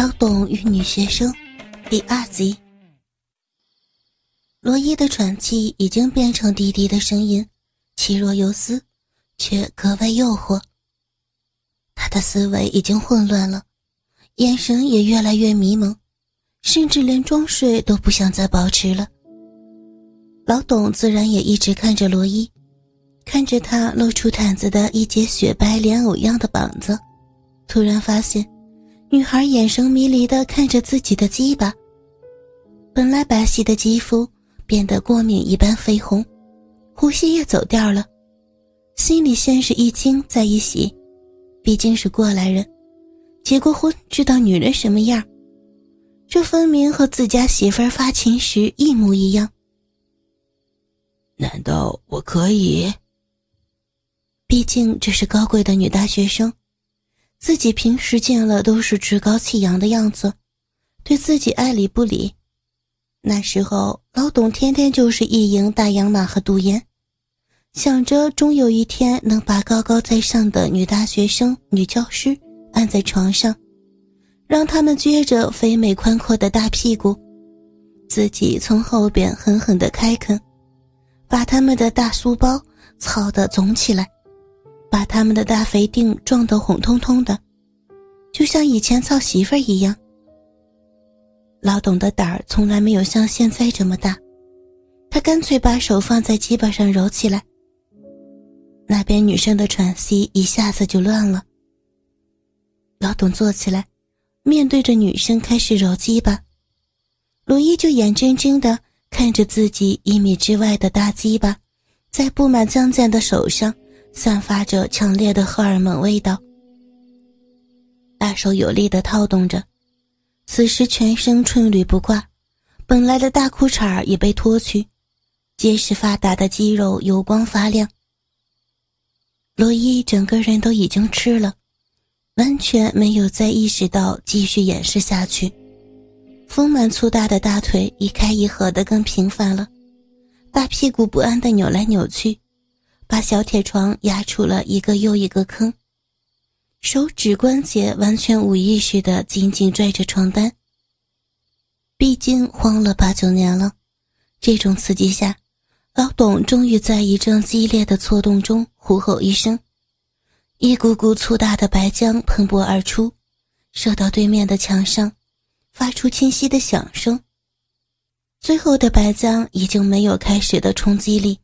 老董与女学生第二集。罗伊的喘气已经变成低低的声音，气若游丝，却格外诱惑。他的思维已经混乱了，眼神也越来越迷蒙，甚至连装睡都不想再保持了。老董自然也一直看着罗伊，看着他露出毯子的一截雪白莲藕样的膀子，突然发现。女孩眼神迷离的看着自己的鸡巴，本来白皙的肌肤变得过敏一般绯红，呼吸也走调了。心里先是一惊再一喜，毕竟是过来人，结过婚知道女人什么样，这分明和自家媳妇儿发情时一模一样。难道我可以？毕竟这是高贵的女大学生。自己平时见了都是趾高气扬的样子，对自己爱理不理。那时候老董天天就是一营大洋马和杜烟，想着终有一天能把高高在上的女大学生、女教师按在床上，让他们撅着肥美宽阔的大屁股，自己从后边狠狠地开垦，把他们的大书包操得肿起来。把他们的大肥腚撞得红彤彤的，就像以前操媳妇儿一样。老董的胆儿从来没有像现在这么大，他干脆把手放在鸡巴上揉起来。那边女生的喘息一下子就乱了。老董坐起来，面对着女生开始揉鸡巴，罗伊就眼睁睁的看着自己一米之外的大鸡巴，在布满脏茧的手上。散发着强烈的荷尔蒙味道，大手有力的套动着，此时全身春缕不挂，本来的大裤衩也被脱去，结实发达的肌肉油光发亮。罗伊整个人都已经吃了，完全没有再意识到继续掩饰下去，丰满粗大的大腿一开一合的更频繁了，大屁股不安的扭来扭去。把小铁床压出了一个又一个坑，手指关节完全无意识的紧紧拽着床单。毕竟慌了八九年了，这种刺激下，老董终于在一阵激烈的错动中呼吼一声，一股股粗大的白浆喷薄而出，射到对面的墙上，发出清晰的响声。最后的白浆已经没有开始的冲击力。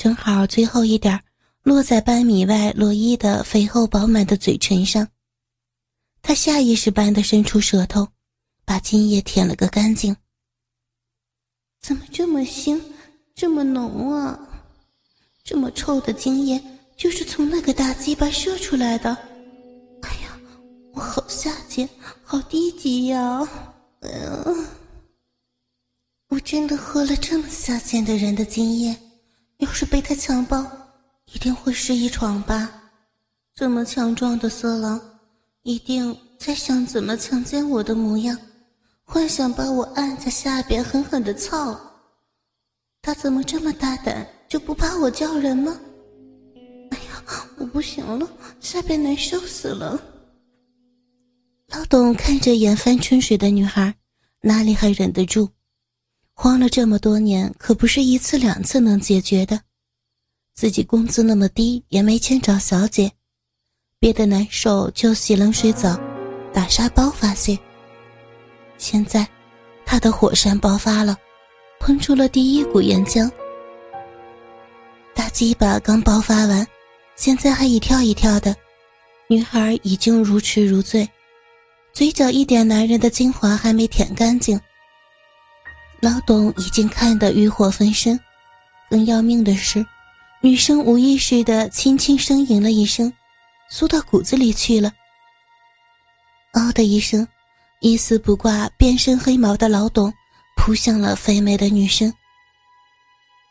正好最后一点落在半米外罗伊的肥厚饱满的嘴唇上，他下意识般的伸出舌头，把精液舔了个干净。怎么这么腥，这么浓啊？这么臭的精液就是从那个大鸡巴射出来的。哎呀，我好下贱，好低级呀！嗯，我真的喝了这么下贱的人的精液。要是被他强暴，一定会失忆床吧？这么强壮的色狼，一定在想怎么强奸我的模样，幻想把我按在下边狠狠的操。他怎么这么大胆，就不怕我叫人吗？哎呀，我不行了，下边难受死了。老董看着眼泛春水的女孩，哪里还忍得住？慌了这么多年，可不是一次两次能解决的。自己工资那么低，也没钱找小姐，憋得难受就洗冷水澡，打沙包发泄。现在，他的火山爆发了，喷出了第一股岩浆。大鸡巴刚爆发完，现在还一跳一跳的，女孩已经如痴如醉，嘴角一点男人的精华还没舔干净。老董已经看得欲火焚身，更要命的是，女生无意识的轻轻呻吟了一声，缩到骨子里去了。嗷的一声，一丝不挂、遍身黑毛的老董扑向了肥美的女生。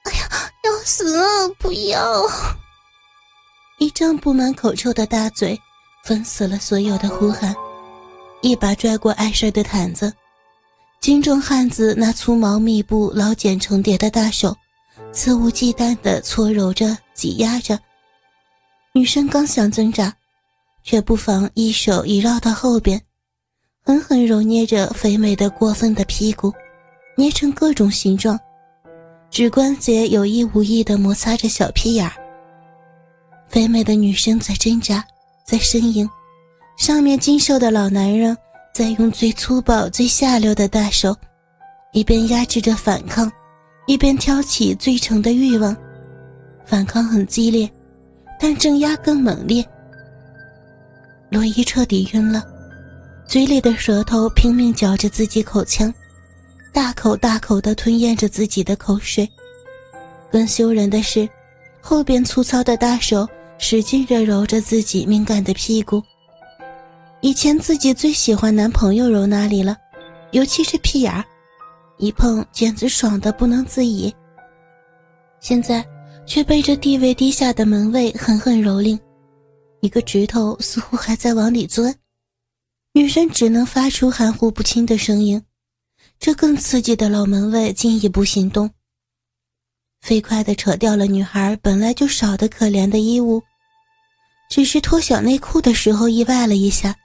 哎呀，要死了！不要！一张布满口臭的大嘴，封死了所有的呼喊，一把拽过碍事的毯子。精壮汉子那粗毛密布、老茧成叠的大手，肆无忌惮地搓揉着、挤压着。女生刚想挣扎，却不妨一手一绕到后边，狠狠揉捏着肥美的过分的屁股，捏成各种形状，指关节有意无意地摩擦着小屁眼儿。肥美的女生在挣扎，在呻吟，上面精瘦的老男人在用最粗暴、最下流的大手，一边压制着反抗，一边挑起最诚的欲望。反抗很激烈，但镇压更猛烈。罗伊彻底晕了，嘴里的舌头拼命嚼着自己口腔，大口大口地吞咽着自己的口水。更羞人的是，后边粗糙的大手使劲地揉着自己敏感的屁股。以前自己最喜欢男朋友揉那里了，尤其是屁眼儿，一碰简直爽得不能自已。现在。却被这地位低下的门卫狠狠蹂躏，一个指头似乎还在往里钻，女生只能发出含糊不清的声音。这更刺激的老门卫进一步行动，飞快地扯掉了女孩本来就少得可怜的衣物，只是脱小内裤的时候意外了一下，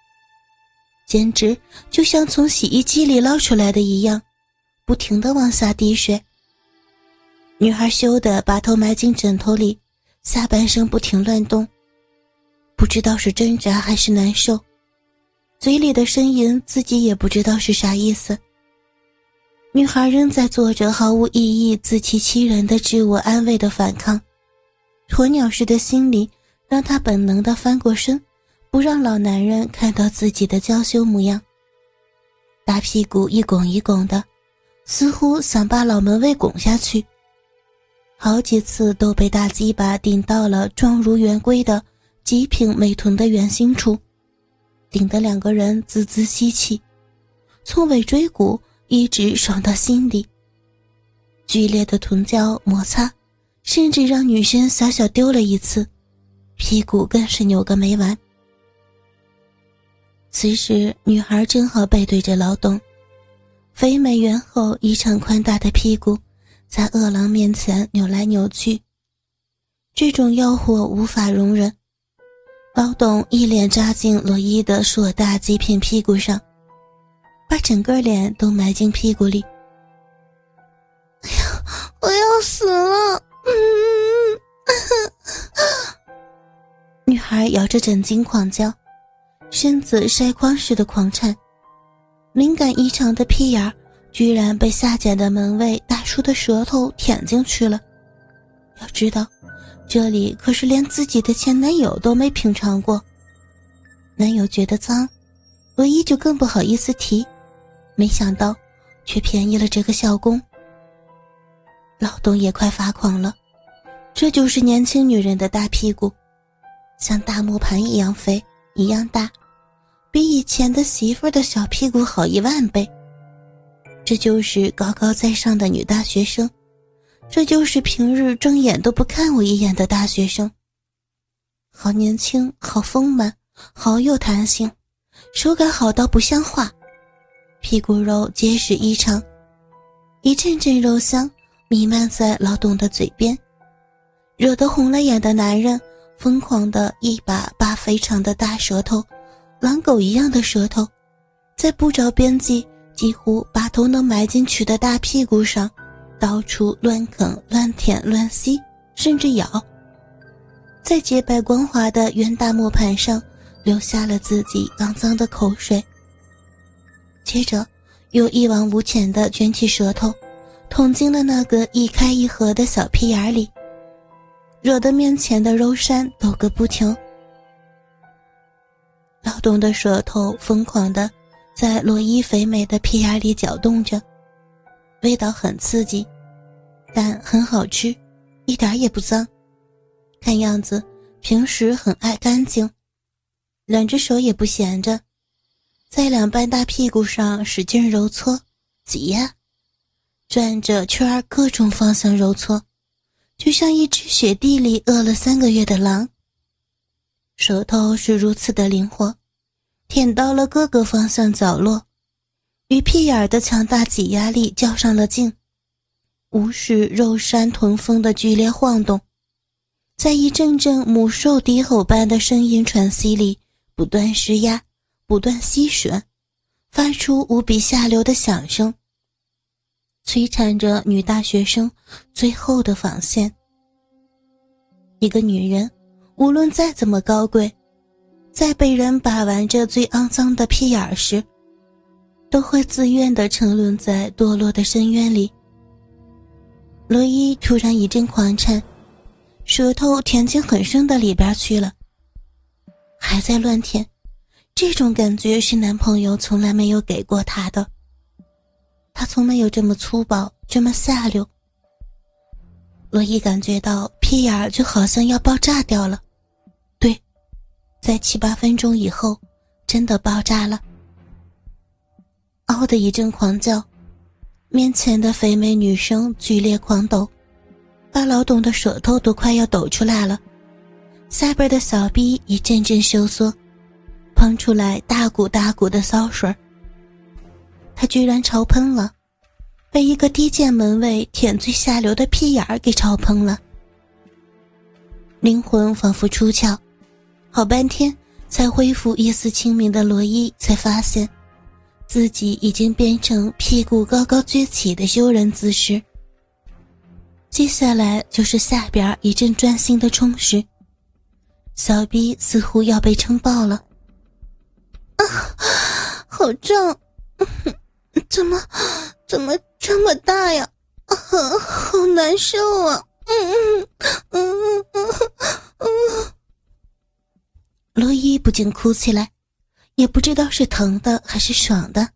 简直就像从洗衣机里捞出来的一样，不停地往下滴水。女孩羞得把头埋进枕头里，下半身不停乱动，不知道是挣扎还是难受，嘴里的呻吟自己也不知道是啥意思。女孩仍在做着毫无意义、自欺欺人的自我安慰的反抗，鸵鸟似的心理让她本能的翻过身，不让老男人看到自己的娇羞模样。大屁股一拱一拱的，似乎想把老门卫拱下去。好几次都被大鸡巴顶到了状如圆规的极品美臀的圆心处，顶得两个人滋滋吸气，从尾椎骨一直爽到心底。剧烈的臀交摩擦，甚至让女生小小丢了一次，屁股更是扭个没完。此时，女孩正好背对着老董，肥美圆厚、异常宽大的屁股。在饿狼面前扭来扭去，这种诱惑无法容忍。老董一脸扎进罗伊的硕大极品屁股上，把整个脸都埋进屁股里。哎呀，我要死了！嗯，女孩咬着枕巾狂叫，身子筛筐似的狂颤，敏感异常的屁眼儿。居然被下贱的门卫大叔的舌头舔进去了。要知道，这里可是连自己的前男友都没品尝过。男友觉得脏，唯一就更不好意思提。没想到，却便宜了这个校工。老董也快发狂了。这就是年轻女人的大屁股，像大磨盘一样肥，一样大，比以前的媳妇的小屁股好一万倍。这就是高高在上的女大学生，这就是平日睁眼都不看我一眼的大学生。好年轻，好丰满，好有弹性，手感好到不像话，屁股肉结实异常，一阵阵肉香弥漫在老董的嘴边，惹得红了眼的男人疯狂的一把把肥长的大舌头，狼狗一样的舌头，在不着边际。几乎把头能埋进去的大屁股上，到处乱啃、乱舔、乱吸，甚至咬，在洁白光滑的圆大磨盘上留下了自己肮脏的口水。接着，又一往无前地卷起舌头，捅进了那个一开一合的小屁眼里，惹得面前的肉山抖个不停。动的舌头疯狂地。在罗伊肥美的屁眼里搅动着，味道很刺激，但很好吃，一点也不脏。看样子平时很爱干净，两只手也不闲着，在两半大屁股上使劲揉搓、挤压，转着圈各种方向揉搓，就像一只雪地里饿了三个月的狼。舌头是如此的灵活。舔到了各个方向角落，与屁眼的强大挤压力较上了劲，无视肉山臀峰的剧烈晃动，在一阵阵母兽低吼般的声音喘息里，不断施压，不断吸吮，发出无比下流的响声，摧残着女大学生最后的防线。一个女人，无论再怎么高贵，在被人把玩着最肮脏的屁眼时，都会自愿的沉沦在堕落的深渊里。罗伊突然一阵狂颤，舌头舔进很深的里边去了，还在乱舔。这种感觉是男朋友从来没有给过她的，他从没有这么粗暴，这么下流。罗伊感觉到屁眼儿就好像要爆炸掉了，在七八分钟以后，真的爆炸了。嗷的一阵狂叫，面前的肥美女生剧烈狂抖，把老董的舌头都快要抖出来了，下边的小臂一阵阵收缩。喷出来大股大股的骚水他居然潮喷了，被一个低贱门卫舔最下流的屁眼儿给潮喷了。灵魂仿佛出窍，好半天才恢复一丝清明的罗伊才发现，自己已经变成屁股高高撅起的羞人姿势。接下来就是下边一阵专心的充实，小逼似乎要被撑爆了。啊，好胀！怎么，怎么这么大呀？啊，好难受啊！嗯嗯嗯嗯嗯。罗伊不禁哭起来，也不知道是疼的还是爽的。